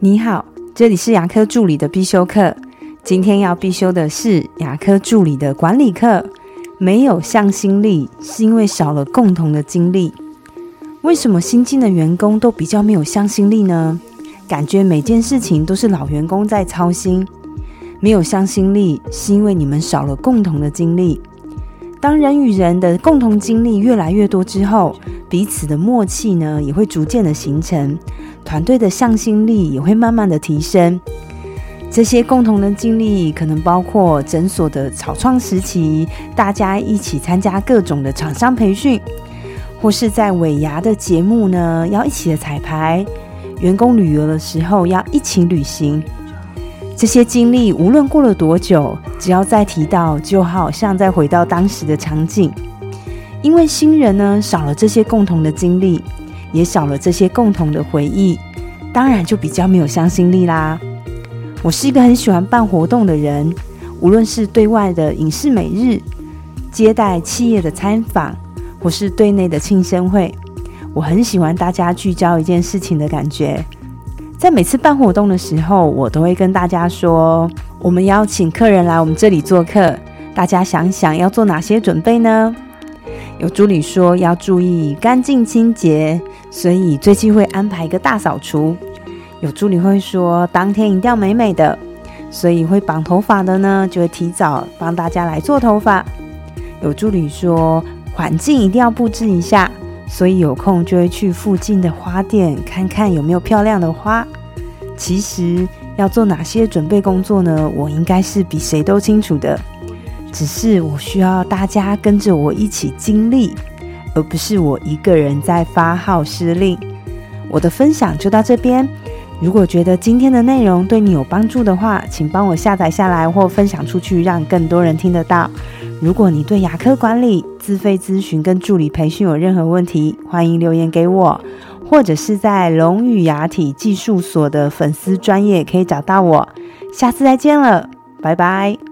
你好，这里是牙科助理的必修课。今天要必修的是牙科助理的管理课。没有向心力，是因为少了共同的经历。为什么新进的员工都比较没有向心力呢？感觉每件事情都是老员工在操心。没有向心力，是因为你们少了共同的经历。当人与人的共同经历越来越多之后，彼此的默契呢也会逐渐的形成，团队的向心力也会慢慢的提升。这些共同的经历可能包括诊所的草创时期，大家一起参加各种的厂商培训，或是在尾牙的节目呢要一起的彩排，员工旅游的时候要一起旅行。这些经历无论过了多久，只要再提到，就好像再回到当时的场景。因为新人呢少了这些共同的经历，也少了这些共同的回忆，当然就比较没有向心力啦。我是一个很喜欢办活动的人，无论是对外的影视美日、接待企业的参访，或是对内的庆生会，我很喜欢大家聚焦一件事情的感觉。在每次办活动的时候，我都会跟大家说，我们邀请客人来我们这里做客，大家想想要做哪些准备呢？有助理说要注意干净清洁，所以最近会安排一个大扫除。有助理会说，当天一定要美美的，所以会绑头发的呢，就会提早帮大家来做头发。有助理说，环境一定要布置一下，所以有空就会去附近的花店看看有没有漂亮的花。其实要做哪些准备工作呢？我应该是比谁都清楚的，只是我需要大家跟着我一起经历，而不是我一个人在发号施令。我的分享就到这边。如果觉得今天的内容对你有帮助的话，请帮我下载下来或分享出去，让更多人听得到。如果你对牙科管理、自费咨询跟助理培训有任何问题，欢迎留言给我，或者是在龙语牙体技术所的粉丝专业可以找到我。下次再见了，拜拜。